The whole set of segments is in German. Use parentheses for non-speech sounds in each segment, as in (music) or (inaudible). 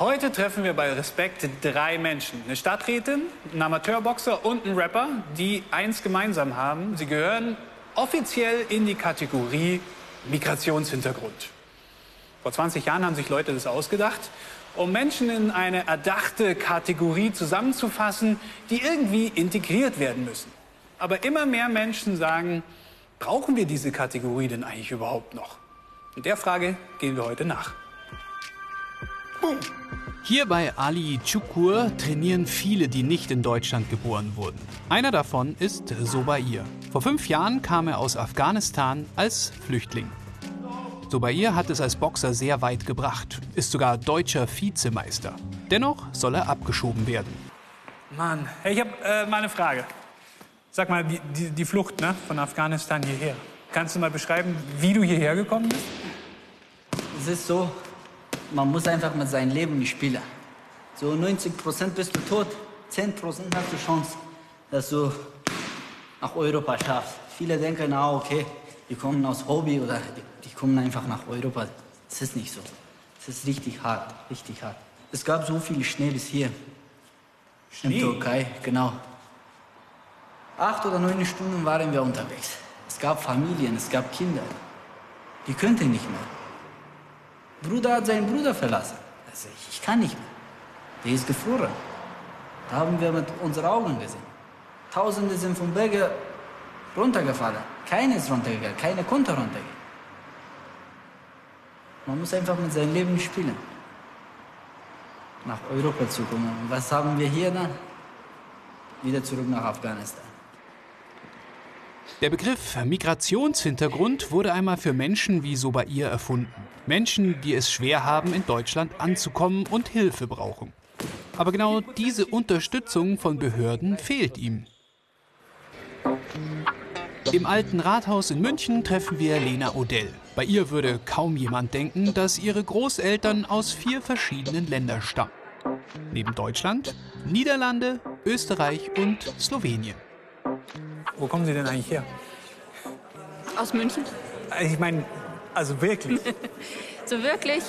Heute treffen wir bei Respekt drei Menschen. Eine Stadträtin, ein Amateurboxer und ein Rapper, die eins gemeinsam haben. Sie gehören offiziell in die Kategorie Migrationshintergrund. Vor 20 Jahren haben sich Leute das ausgedacht, um Menschen in eine erdachte Kategorie zusammenzufassen, die irgendwie integriert werden müssen. Aber immer mehr Menschen sagen, brauchen wir diese Kategorie denn eigentlich überhaupt noch? Und der Frage gehen wir heute nach. Hier bei Ali Chukur trainieren viele, die nicht in Deutschland geboren wurden. Einer davon ist Sobair. Vor fünf Jahren kam er aus Afghanistan als Flüchtling. Sobair hat es als Boxer sehr weit gebracht, ist sogar deutscher Vizemeister. Dennoch soll er abgeschoben werden. Mann, hey, ich habe äh, mal eine Frage. Sag mal, die, die, die Flucht ne, von Afghanistan hierher. Kannst du mal beschreiben, wie du hierher gekommen bist? Es ist so, man muss einfach mit seinem Leben spielen. So 90 Prozent bist du tot, 10 Prozent hast du Chance, dass du nach Europa schaffst. Viele denken, ah, okay, die kommen aus Hobby oder die, die kommen einfach nach Europa. Das ist nicht so. Es ist richtig hart, richtig hart. Es gab so viel Schnee bis hier. Schnee? In Türkei, genau. Acht oder neun Stunden waren wir unterwegs. Es gab Familien, es gab Kinder. Die könnten nicht mehr. Bruder hat seinen Bruder verlassen. Also ich, kann nicht mehr. Der ist gefroren. Da haben wir mit unseren Augen gesehen. Tausende sind vom Berge runtergefallen. Keiner ist runtergegangen, keiner konnte runtergehen. Man muss einfach mit seinem Leben spielen. Nach Europa zu kommen. Und was haben wir hier dann? Wieder zurück nach Afghanistan. Der Begriff Migrationshintergrund wurde einmal für Menschen wie Sobair erfunden. Menschen, die es schwer haben, in Deutschland anzukommen und Hilfe brauchen. Aber genau diese Unterstützung von Behörden fehlt ihm. Im alten Rathaus in München treffen wir Lena Odell. Bei ihr würde kaum jemand denken, dass ihre Großeltern aus vier verschiedenen Ländern stammen. Neben Deutschland, Niederlande, Österreich und Slowenien. Wo kommen Sie denn eigentlich her? Aus München? Ich meine, also wirklich. (laughs) So wirklich?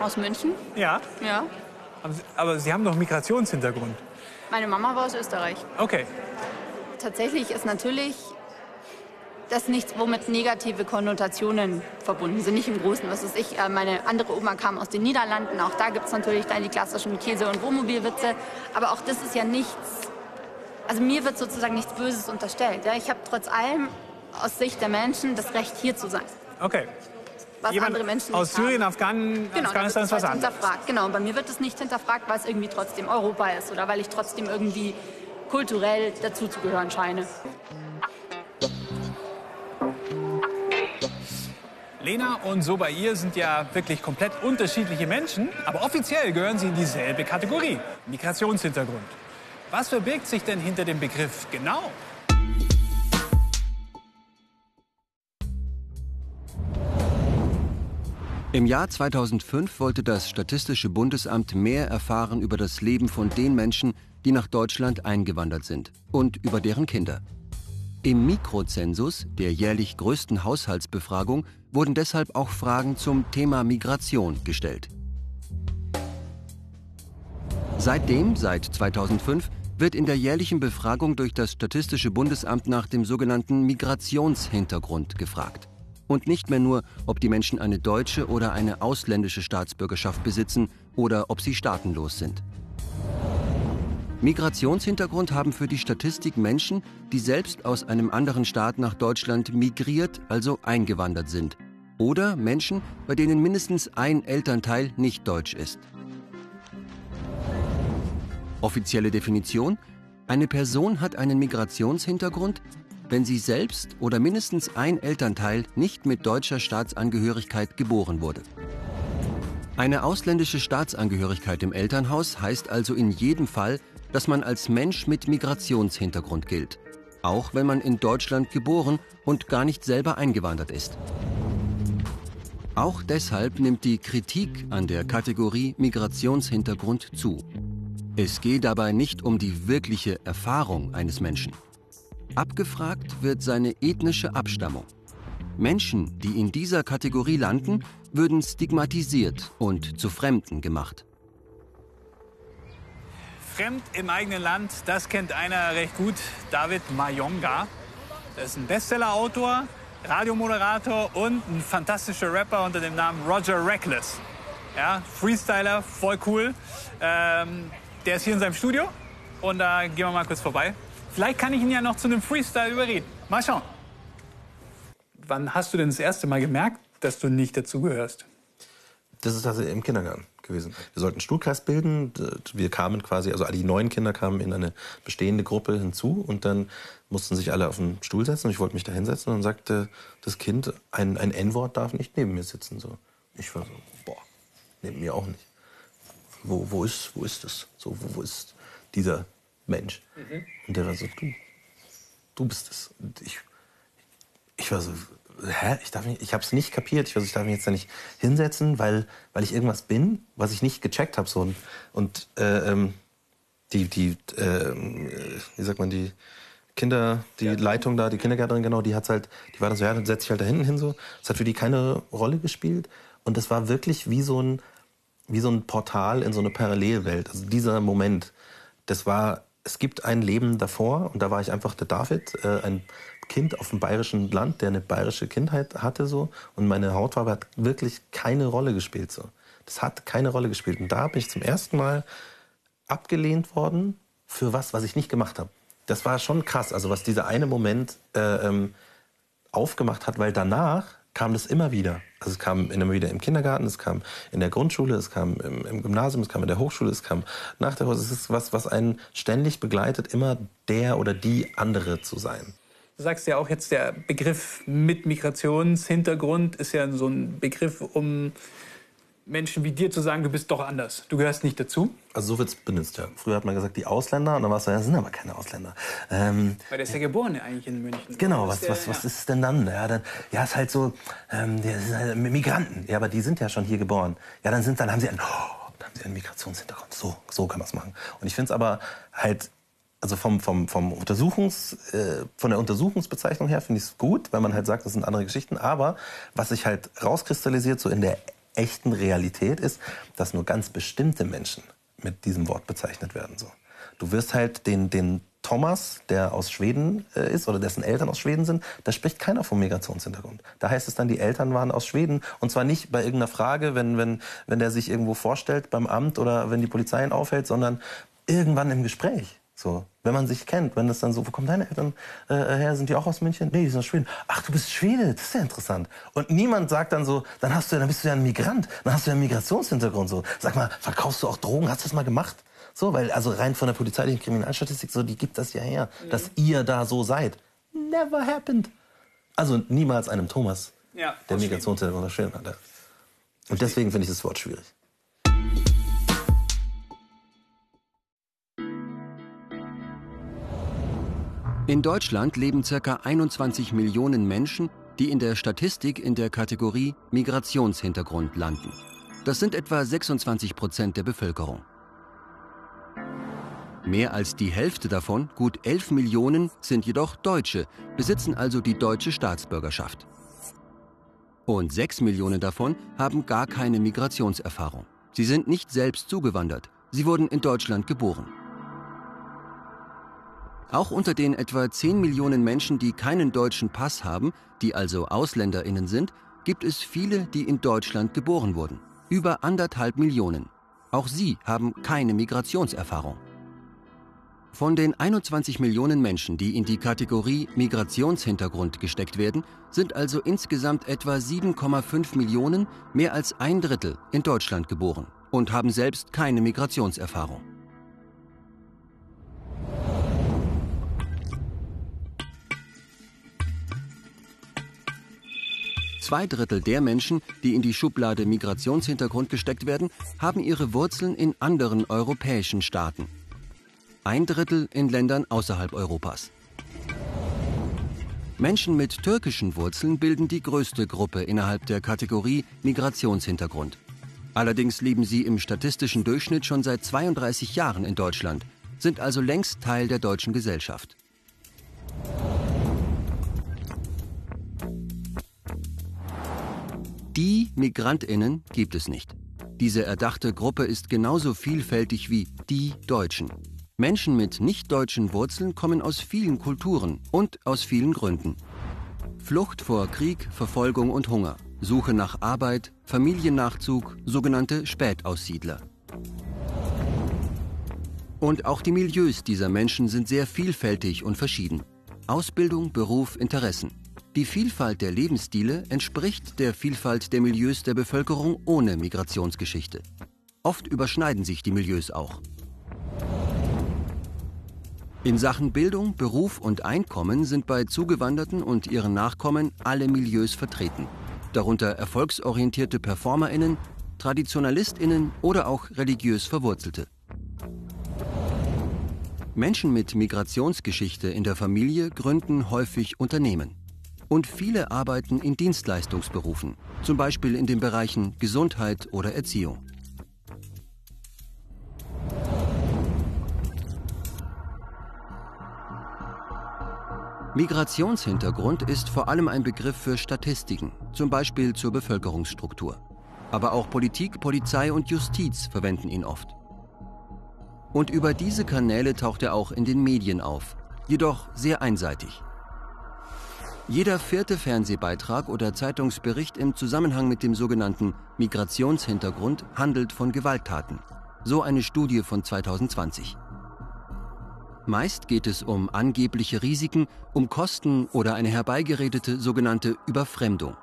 Aus München? ja, Ja. aber Sie, aber Sie haben doch Migrationshintergrund. Meine Mama war aus Österreich. Okay. Tatsächlich ist natürlich das nichts, womit negative Konnotationen verbunden sind. Nicht im Großen. Was ist ich? äh, Meine andere Oma kam aus den Niederlanden. Auch da gibt es natürlich dann die klassischen Käse- und Wohnmobilwitze. Aber auch das ist ja nichts. Also mir wird sozusagen nichts Böses unterstellt. Ja? Ich habe trotz allem aus Sicht der Menschen das Recht, hier zu sein. Okay. Was Jemand andere Menschen aus Syrien, haben. Afghan Genau, Afghanistan ist was halt anderes. Genau, und bei mir wird es nicht hinterfragt, weil es irgendwie trotzdem Europa ist oder weil ich trotzdem irgendwie kulturell dazuzugehören scheine. Lena und Sobair sind ja wirklich komplett unterschiedliche Menschen, aber offiziell gehören sie in dieselbe Kategorie, Migrationshintergrund. Was verbirgt sich denn hinter dem Begriff genau? Im Jahr 2005 wollte das Statistische Bundesamt mehr erfahren über das Leben von den Menschen, die nach Deutschland eingewandert sind und über deren Kinder. Im Mikrozensus, der jährlich größten Haushaltsbefragung, wurden deshalb auch Fragen zum Thema Migration gestellt. Seitdem, seit 2005, wird in der jährlichen Befragung durch das Statistische Bundesamt nach dem sogenannten Migrationshintergrund gefragt. Und nicht mehr nur, ob die Menschen eine deutsche oder eine ausländische Staatsbürgerschaft besitzen oder ob sie staatenlos sind. Migrationshintergrund haben für die Statistik Menschen, die selbst aus einem anderen Staat nach Deutschland migriert, also eingewandert sind. Oder Menschen, bei denen mindestens ein Elternteil nicht deutsch ist. Offizielle Definition? Eine Person hat einen Migrationshintergrund, wenn sie selbst oder mindestens ein Elternteil nicht mit deutscher Staatsangehörigkeit geboren wurde. Eine ausländische Staatsangehörigkeit im Elternhaus heißt also in jedem Fall, dass man als Mensch mit Migrationshintergrund gilt, auch wenn man in Deutschland geboren und gar nicht selber eingewandert ist. Auch deshalb nimmt die Kritik an der Kategorie Migrationshintergrund zu. Es geht dabei nicht um die wirkliche Erfahrung eines Menschen. Abgefragt wird seine ethnische Abstammung. Menschen, die in dieser Kategorie landen, würden stigmatisiert und zu Fremden gemacht. Fremd im eigenen Land, das kennt einer recht gut, David Mayonga. Das ist ein Bestseller-Autor, Radiomoderator und ein fantastischer Rapper unter dem Namen Roger Reckless. Ja, Freestyler, voll cool. Ähm, der ist hier in seinem Studio und da gehen wir mal kurz vorbei. Vielleicht kann ich ihn ja noch zu einem Freestyle überreden. Mal schauen. Wann hast du denn das erste Mal gemerkt, dass du nicht dazugehörst? Das ist also im Kindergarten gewesen. Wir sollten einen Stuhlkreis bilden. Wir kamen quasi, also die neuen Kinder kamen in eine bestehende Gruppe hinzu und dann mussten sich alle auf den Stuhl setzen und ich wollte mich da hinsetzen und dann sagte das Kind, ein, ein N-Wort darf nicht neben mir sitzen. So. Ich war so, boah, neben mir auch nicht. Wo, wo, ist, wo ist das? So, wo, wo ist dieser Mensch? Mhm. Und der war so, du, du bist es. Und ich, ich war so, hä, ich darf nicht, ich habe es nicht kapiert. Ich, also ich darf mich jetzt da nicht hinsetzen, weil, weil ich irgendwas bin, was ich nicht gecheckt habe. So. Und, und äh, ähm, die, die äh, wie sagt man, die Kinder, die ja. Leitung da, die Kindergärtnerin, genau, die hat's halt, die war dann so, ja, dann setz ich halt da hinten hin so. Das hat für die keine Rolle gespielt. Und das war wirklich wie so ein, wie so ein Portal in so eine Parallelwelt. Also dieser Moment, das war, es gibt ein Leben davor und da war ich einfach der David, äh, ein Kind auf dem bayerischen Land, der eine bayerische Kindheit hatte so und meine Hautfarbe hat wirklich keine Rolle gespielt so. Das hat keine Rolle gespielt und da bin ich zum ersten Mal abgelehnt worden für was, was ich nicht gemacht habe. Das war schon krass, also was dieser eine Moment äh, ähm, aufgemacht hat, weil danach kam das immer wieder. Also es kam immer wieder im Kindergarten, es kam in der Grundschule, es kam im, im Gymnasium, es kam in der Hochschule, es kam nach der Hochschule. Es ist was, was einen ständig begleitet, immer der oder die andere zu sein. Du sagst ja auch jetzt, der Begriff mit Migrationshintergrund ist ja so ein Begriff, um Menschen wie dir zu sagen, du bist doch anders. Du gehörst nicht dazu. Also so wird es benutzt, ja. Früher hat man gesagt, die Ausländer, und dann war es so, ja, das sind aber keine Ausländer. Ähm, Weil der ist ja geboren eigentlich in München. Genau, was, was, was ist denn dann? Ja, dann, ja ist halt so, ähm, die sind halt Migranten. Ja, aber die sind ja schon hier geboren. Ja, dann sind, dann haben sie einen, oh, dann haben sie einen Migrationshintergrund. So, so kann man es machen. Und ich finde es aber halt also vom, vom, vom Untersuchungs, äh, von der Untersuchungsbezeichnung her finde ich es gut, weil man halt sagt, das sind andere Geschichten. Aber was sich halt rauskristallisiert, so in der echten Realität ist, dass nur ganz bestimmte Menschen mit diesem Wort bezeichnet werden. So. Du wirst halt den, den Thomas, der aus Schweden äh, ist oder dessen Eltern aus Schweden sind, da spricht keiner vom Migrationshintergrund. Da heißt es dann, die Eltern waren aus Schweden und zwar nicht bei irgendeiner Frage, wenn, wenn, wenn der sich irgendwo vorstellt beim Amt oder wenn die Polizei ihn aufhält, sondern irgendwann im Gespräch. So, wenn man sich kennt, wenn das dann so, wo kommen deine Eltern äh, her? Sind die auch aus München? Nee, die sind aus Schweden. Ach, du bist Schwede, das ist ja interessant. Und niemand sagt dann so, dann hast du, dann bist du ja ein Migrant, dann hast du ja einen Migrationshintergrund. So, sag mal, verkaufst du auch Drogen? Hast du das mal gemacht? So, weil also rein von der polizeilichen Kriminalstatistik, so die gibt das ja her, mhm. dass ihr da so seid. Never happened. Also niemals einem Thomas, ja, der Migrationshintergrund aus Schweden hatte. Und deswegen finde ich das Wort schwierig. In Deutschland leben ca. 21 Millionen Menschen, die in der Statistik in der Kategorie Migrationshintergrund landen. Das sind etwa 26 Prozent der Bevölkerung. Mehr als die Hälfte davon, gut 11 Millionen, sind jedoch Deutsche, besitzen also die deutsche Staatsbürgerschaft. Und 6 Millionen davon haben gar keine Migrationserfahrung. Sie sind nicht selbst zugewandert, sie wurden in Deutschland geboren. Auch unter den etwa 10 Millionen Menschen, die keinen deutschen Pass haben, die also Ausländerinnen sind, gibt es viele, die in Deutschland geboren wurden. Über anderthalb Millionen. Auch sie haben keine Migrationserfahrung. Von den 21 Millionen Menschen, die in die Kategorie Migrationshintergrund gesteckt werden, sind also insgesamt etwa 7,5 Millionen, mehr als ein Drittel, in Deutschland geboren und haben selbst keine Migrationserfahrung. Zwei Drittel der Menschen, die in die Schublade Migrationshintergrund gesteckt werden, haben ihre Wurzeln in anderen europäischen Staaten. Ein Drittel in Ländern außerhalb Europas. Menschen mit türkischen Wurzeln bilden die größte Gruppe innerhalb der Kategorie Migrationshintergrund. Allerdings leben sie im statistischen Durchschnitt schon seit 32 Jahren in Deutschland, sind also längst Teil der deutschen Gesellschaft. Die Migrantinnen gibt es nicht. Diese erdachte Gruppe ist genauso vielfältig wie die Deutschen. Menschen mit nicht-deutschen Wurzeln kommen aus vielen Kulturen und aus vielen Gründen. Flucht vor Krieg, Verfolgung und Hunger, Suche nach Arbeit, Familiennachzug, sogenannte Spätaussiedler. Und auch die Milieus dieser Menschen sind sehr vielfältig und verschieden. Ausbildung, Beruf, Interessen. Die Vielfalt der Lebensstile entspricht der Vielfalt der Milieus der Bevölkerung ohne Migrationsgeschichte. Oft überschneiden sich die Milieus auch. In Sachen Bildung, Beruf und Einkommen sind bei Zugewanderten und ihren Nachkommen alle Milieus vertreten, darunter erfolgsorientierte Performerinnen, Traditionalistinnen oder auch religiös Verwurzelte. Menschen mit Migrationsgeschichte in der Familie gründen häufig Unternehmen. Und viele arbeiten in Dienstleistungsberufen, zum Beispiel in den Bereichen Gesundheit oder Erziehung. Migrationshintergrund ist vor allem ein Begriff für Statistiken, zum Beispiel zur Bevölkerungsstruktur. Aber auch Politik, Polizei und Justiz verwenden ihn oft. Und über diese Kanäle taucht er auch in den Medien auf, jedoch sehr einseitig. Jeder vierte Fernsehbeitrag oder Zeitungsbericht im Zusammenhang mit dem sogenannten Migrationshintergrund handelt von Gewalttaten. So eine Studie von 2020. Meist geht es um angebliche Risiken, um Kosten oder eine herbeigeredete sogenannte Überfremdung.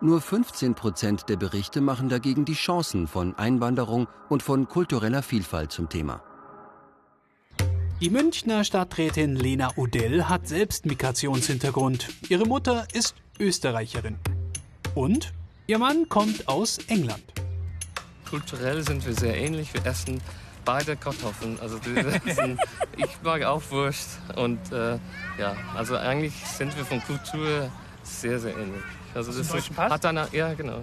Nur 15 Prozent der Berichte machen dagegen die Chancen von Einwanderung und von kultureller Vielfalt zum Thema. Die Münchner Stadträtin Lena Odell hat selbst Migrationshintergrund. Ihre Mutter ist Österreicherin. Und ihr Mann kommt aus England. Kulturell sind wir sehr ähnlich. Wir essen beide Kartoffeln. Also sind, (laughs) ich mag auch Wurst. Und äh, ja, also eigentlich sind wir von Kultur sehr, sehr ähnlich. Also das ist, hat dann, ja genau.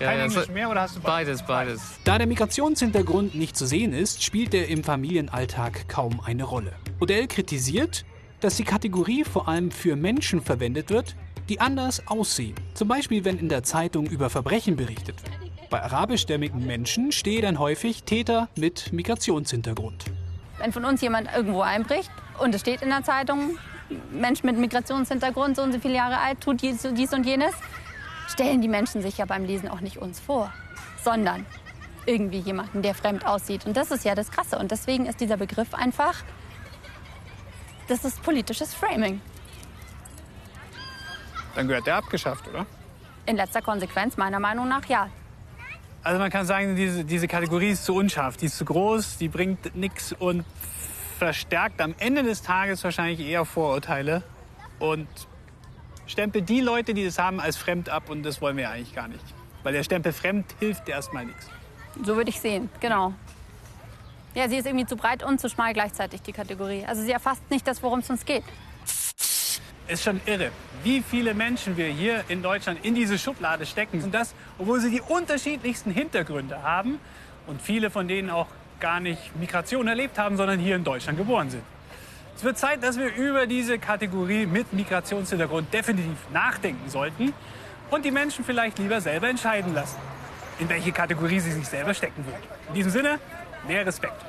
Ja, Kein ja, Englisch mehr oder hast du beides? Beides, beides. Da der Migrationshintergrund nicht zu sehen ist, spielt er im Familienalltag kaum eine Rolle. Odell kritisiert, dass die Kategorie vor allem für Menschen verwendet wird, die anders aussehen. Zum Beispiel, wenn in der Zeitung über Verbrechen berichtet wird. Bei arabischstämmigen Menschen stehe dann häufig Täter mit Migrationshintergrund. Wenn von uns jemand irgendwo einbricht und es steht in der Zeitung, Mensch mit Migrationshintergrund, so und so viele Jahre alt, tut dies, dies und jenes, stellen die Menschen sich ja beim Lesen auch nicht uns vor, sondern irgendwie jemanden, der fremd aussieht. Und das ist ja das Krasse. Und deswegen ist dieser Begriff einfach, das ist politisches Framing. Dann gehört der abgeschafft, oder? In letzter Konsequenz meiner Meinung nach ja. Also man kann sagen, diese, diese Kategorie ist zu unscharf, die ist zu groß, die bringt nichts und verstärkt am Ende des Tages wahrscheinlich eher Vorurteile und stempelt die Leute, die das haben, als fremd ab und das wollen wir eigentlich gar nicht. Weil der Stempel fremd hilft erstmal nichts. So würde ich sehen, genau. Ja, sie ist irgendwie zu breit und zu schmal gleichzeitig, die Kategorie. Also sie erfasst nicht das, worum es uns geht ist schon irre, wie viele Menschen wir hier in Deutschland in diese Schublade stecken. Und das, obwohl sie die unterschiedlichsten Hintergründe haben und viele von denen auch gar nicht Migration erlebt haben, sondern hier in Deutschland geboren sind. Es wird Zeit, dass wir über diese Kategorie mit Migrationshintergrund definitiv nachdenken sollten und die Menschen vielleicht lieber selber entscheiden lassen, in welche Kategorie sie sich selber stecken würden. In diesem Sinne, mehr Respekt.